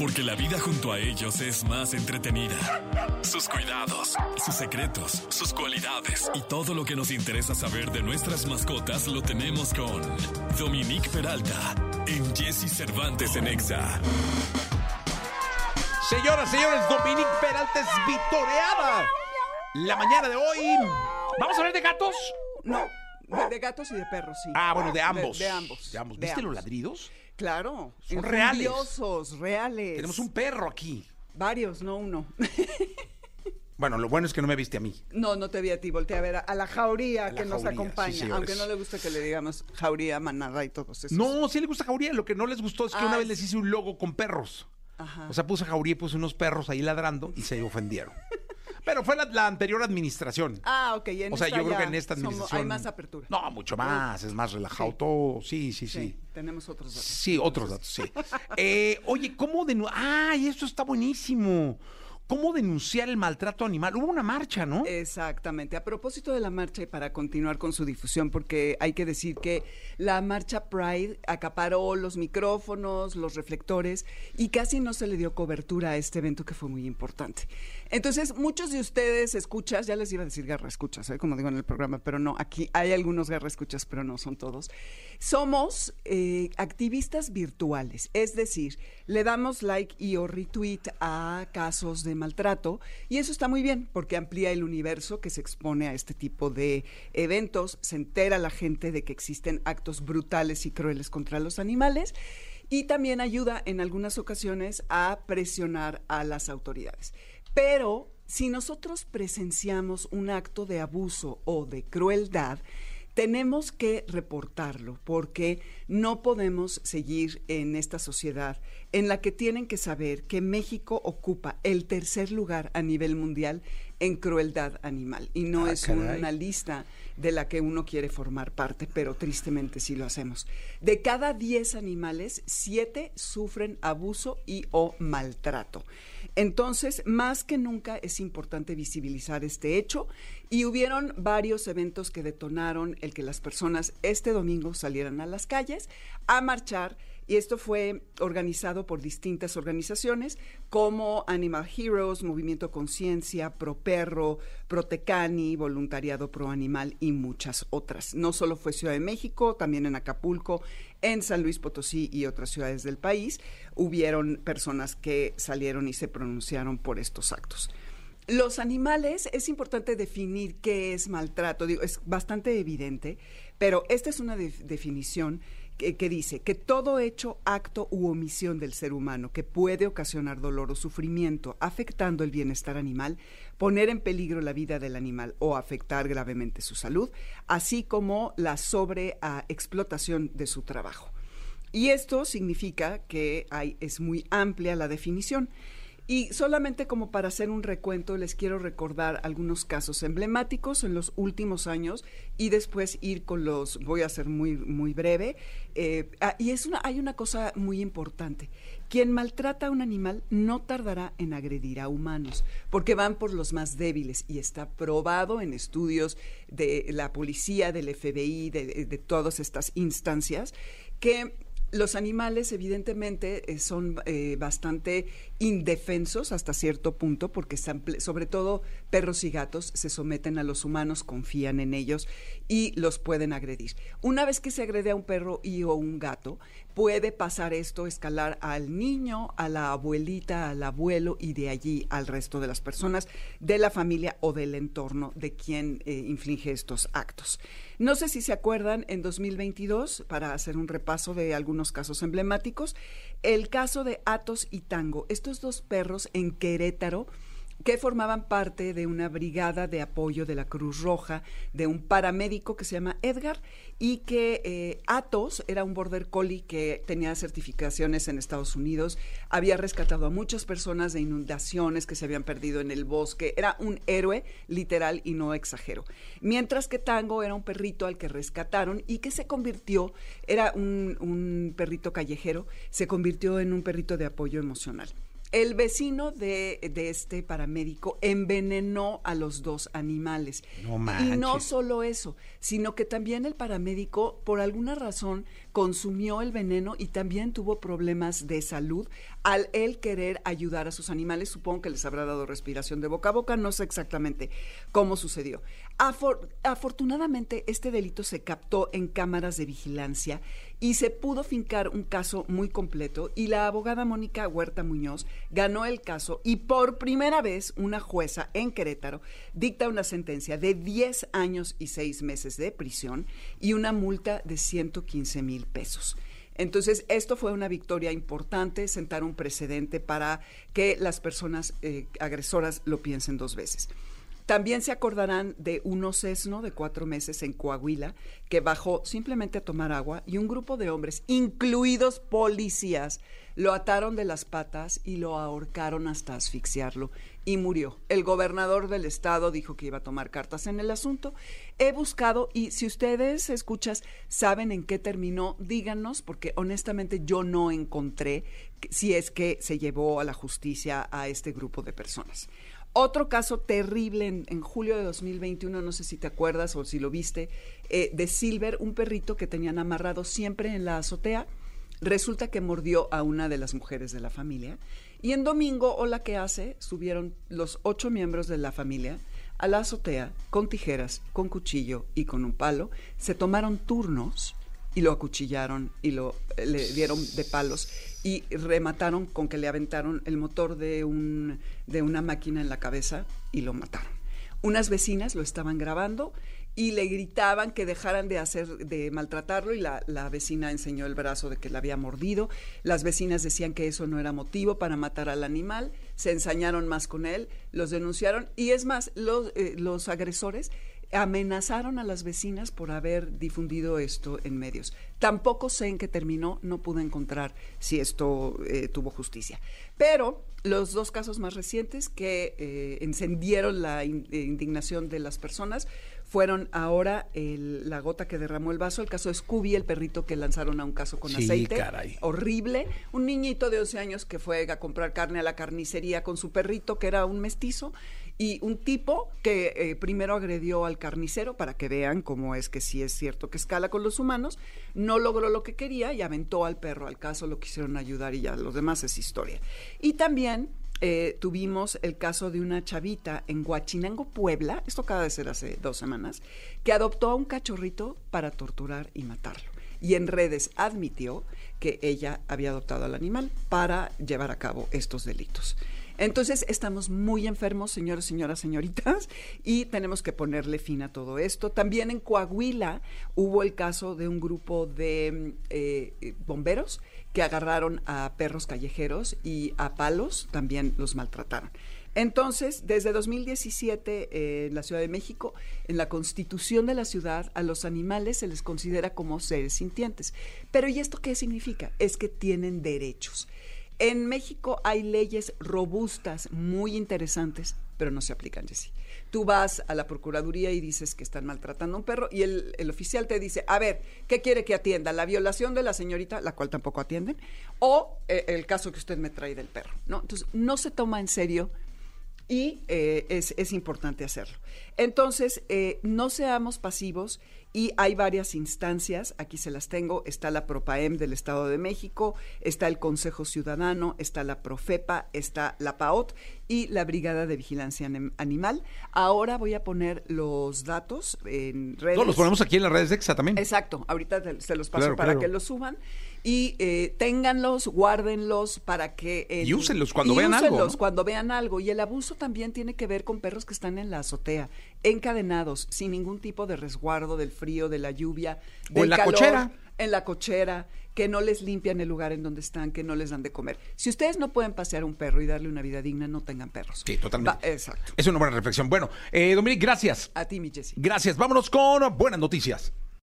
porque la vida junto a ellos es más entretenida. Sus cuidados, sus secretos, sus cualidades y todo lo que nos interesa saber de nuestras mascotas lo tenemos con Dominique Peralta en Jesse Cervantes en Exa. Señoras, señores, Dominique Peralta es vitoreada. La mañana de hoy. ¿Vamos a hablar de gatos? No, de, de gatos y de perros, sí. Ah, bueno, de ambos. De, ambos. De ambos. de ¿Viste los ladridos? Claro. Son reales. Reales. Tenemos un perro aquí. Varios, no uno. Bueno, lo bueno es que no me viste a mí. No, no te vi a ti, volteé a ver a, a la jauría A la que nos jauría, acompaña. sí, aunque no le gusta que le digamos jauría, manada y todos esos. No, sí le gusta Jauría. Lo que no les gustó es que Ah, una vez sí. les hice un logo con perros. Ajá. O sea, puse Jauría y puse unos perros ahí ladrando y se ofendieron. Pero fue la, la anterior administración. ah, ok. en o sea, yo creo que en esta somos- administración. hay más apertura. No, mucho más. Es más relajado Sí. todo. Sí, sí, sí. Sí, tenemos otros datos. Sí, otros datos, sí. Eh, oye, ¿cómo denunciar? ¡Ay, esto está buenísimo! ¿Cómo denunciar el maltrato animal? Hubo una marcha, ¿no? Exactamente. A propósito de la marcha y para continuar con su difusión, porque hay que decir que la marcha Pride acaparó los micrófonos, los reflectores y casi no se le dio cobertura a este evento que fue muy importante. Entonces, muchos de ustedes escuchas, ya les iba a decir garra escuchas, ¿eh? como digo en el programa, pero no, aquí hay algunos garra escuchas, pero no son todos. Somos eh, activistas virtuales, es decir, le damos like y o retweet a casos de maltrato y eso está muy bien porque amplía el universo que se expone a este tipo de eventos, se entera la gente de que existen actos brutales y crueles contra los animales y también ayuda en algunas ocasiones a presionar a las autoridades. Pero si nosotros presenciamos un acto de abuso o de crueldad, tenemos que reportarlo porque no podemos seguir en esta sociedad en la que tienen que saber que México ocupa el tercer lugar a nivel mundial en crueldad animal y no Ah, es caray. una lista de la que uno quiere formar parte, pero tristemente sí lo hacemos. De cada 10 animales, 7 sufren abuso y o maltrato. Entonces, más que nunca es importante visibilizar este hecho y hubieron varios eventos que detonaron el que las personas este domingo salieran a las calles a marchar y esto fue organizado por distintas organizaciones como Animal Heroes, Movimiento Conciencia, Pro Perro, Protecani, Voluntariado Pro Animal y muchas otras. No solo fue Ciudad de México, también en Acapulco, en San Luis Potosí y otras ciudades del país hubieron personas que salieron y se pronunciaron por estos actos. Los animales, es importante definir qué es maltrato, digo, es bastante evidente, pero esta es una de- definición que, dice que todo hecho, acto u omisión del ser humano que puede ocasionar dolor o sufrimiento afectando el bienestar animal, poner en peligro la vida del animal o afectar gravemente su salud, así como la sobreexplotación de su trabajo. Y esto significa que hay, es muy amplia la definición. Y solamente como para hacer un recuento, les quiero recordar algunos casos emblemáticos en los últimos años y después ir con los, voy a ser muy, muy breve. eh, ah, y es una, hay una cosa muy importante. Quien maltrata a un animal no tardará en agredir a humanos, porque van por los más débiles y está probado en estudios de la policía, del FBI, de, de todas estas instancias, que los animales evidentemente eh, son eh, bastante indefensos hasta cierto punto porque sobre todo perros y gatos se someten a los humanos, confían en ellos y los pueden agredir. Una vez que se agrede a un perro y o un gato, puede pasar esto, escalar al niño, a la abuelita, al abuelo y de allí al resto de las personas de la familia o del entorno de quien eh, inflige estos actos. No sé si se acuerdan, en 2022, para hacer un repaso de algunos casos emblemáticos, el caso de Atos y Tango, estos dos perros en Querétaro, que formaban parte de una brigada de apoyo de la Cruz Roja, de un paramédico que se llama Edgar, y que eh, Atos era un border collie que tenía certificaciones en Estados Unidos, había rescatado a muchas personas de inundaciones que se habían perdido en el bosque, era un héroe literal y no exagero. Mientras que Tango era un perrito al que rescataron y que se convirtió, era un, un perrito callejero, se convirtió en un perrito de apoyo emocional. El vecino de, de este paramédico envenenó a los dos animales. No y no manches. solo eso, sino que también el paramédico, por alguna razón, consumió el veneno y también tuvo problemas de salud al él querer ayudar a sus animales. Supongo que les habrá dado respiración de boca a boca, no sé exactamente cómo sucedió. afortunadamente, este delito se captó en cámaras de vigilancia y se pudo fincar un caso muy completo y la abogada Mónica Huerta Muñoz ganó el caso y por primera vez una jueza en Querétaro dicta una sentencia de 10 años y 6 meses de prisión y una multa de 115 mil pesos. Entonces, esto fue una victoria importante, sentar un precedente para que las personas eh, agresoras lo piensen dos veces. También se acordarán de un sesno de cuatro meses en Coahuila que bajó simplemente a tomar agua y un grupo de hombres, incluidos policías, lo ataron de las patas y lo ahorcaron hasta asfixiarlo y murió. El gobernador del estado dijo que iba a tomar cartas en el asunto. He buscado y si ustedes escuchas saben en qué terminó, díganos porque honestamente yo no encontré si es que se llevó a la justicia a este grupo de personas. Otro caso terrible en, julio de 2021, no sé si te acuerdas o si lo viste, eh, de Silver, un perrito que tenían amarrado siempre en la azotea. Resulta que mordió a una de las mujeres de la familia. Y en domingo, o la que hace, subieron los ocho miembros de la familia a la azotea con tijeras, con cuchillo y con un palo. Se tomaron turnos y lo acuchillaron y lo eh, le dieron de palos y remataron con que le aventaron el motor de un de una máquina en la cabeza y lo mataron. Unas vecinas lo estaban grabando y le gritaban que dejaran de hacer, de maltratarlo y la, la, vecina enseñó el brazo de que la había mordido. Las vecinas decían que eso no era motivo para matar al animal, se ensañaron más con él, los denunciaron y es más, los, eh, los agresores amenazaron a las vecinas por haber difundido esto en medios. Tampoco sé en qué terminó, no pude encontrar si esto eh, tuvo justicia. Pero los dos casos más recientes que eh, encendieron la indignación de las personas fueron ahora la gota que derramó el vaso, el caso de Scooby, el perrito que lanzaron a un caso con sí, aceite. Caray. Horrible. Un niñito de 11 años que fue a comprar carne a la carnicería con su perrito, que era un mestizo, y un tipo que eh, primero agredió al carnicero para que vean cómo es que sí es cierto que escala con los humanos, no logró lo que quería y aventó al perro. Al caso lo quisieron ayudar y ya, los demás es historia. Y también eh, tuvimos el caso de una chavita en Huachinango, Puebla, esto acaba de ser hace dos semanas, que adoptó a un cachorrito para torturar y matarlo. Y en redes admitió que ella había adoptado al animal para llevar a cabo estos delitos. Entonces, estamos muy enfermos, señores, señoras, señoritas, y tenemos que ponerle fin a todo esto. También en Coahuila hubo el caso de un grupo de eh, bomberos que agarraron a perros callejeros y a palos también los maltrataron. Entonces, desde 2017, eh, en la Ciudad de México, en la constitución de la ciudad, a los animales se les considera como seres sintientes. Pero ¿y esto qué significa? Es que tienen derechos. En México hay leyes robustas, muy interesantes, pero no se aplican, Jessy. Tú vas a la Procuraduría y dices que están maltratando a un perro y el, oficial te dice, a ver, ¿qué quiere que atienda? ¿La violación de la señorita, la cual tampoco atienden? ¿O eh, el caso que usted me trae del perro? ¿no? Entonces, no se toma en serio y eh, es, importante hacerlo. Entonces, eh, no seamos pasivos y hay varias instancias, aquí se las tengo, está la PROPAEM del Estado de México, está el Consejo Ciudadano, está la PROFEPA, está la PAOT y la Brigada de Vigilancia Animal. Ahora voy a poner los datos en redes. No, los ponemos aquí en las redes de EXA también. Exacto, ahorita se los paso para que los suban y eh, ténganlos, guárdenlos para que... y úsenlos cuando vean algo. cuando vean algo. Y el abuso también tiene que ver con perros que están en la azotea, encadenados, sin ningún tipo de resguardo del frío, de la lluvia, del o en la calor, cochera. En la cochera, que no les limpian el lugar en donde están, que no les dan de comer. Si ustedes no pueden pasear un perro y darle una vida digna, no tengan perros. Sí, totalmente. exacto. Es una buena reflexión. Bueno, eh, Dominique, gracias. A ti, mi Jessy. Gracias. Vámonos con buenas noticias.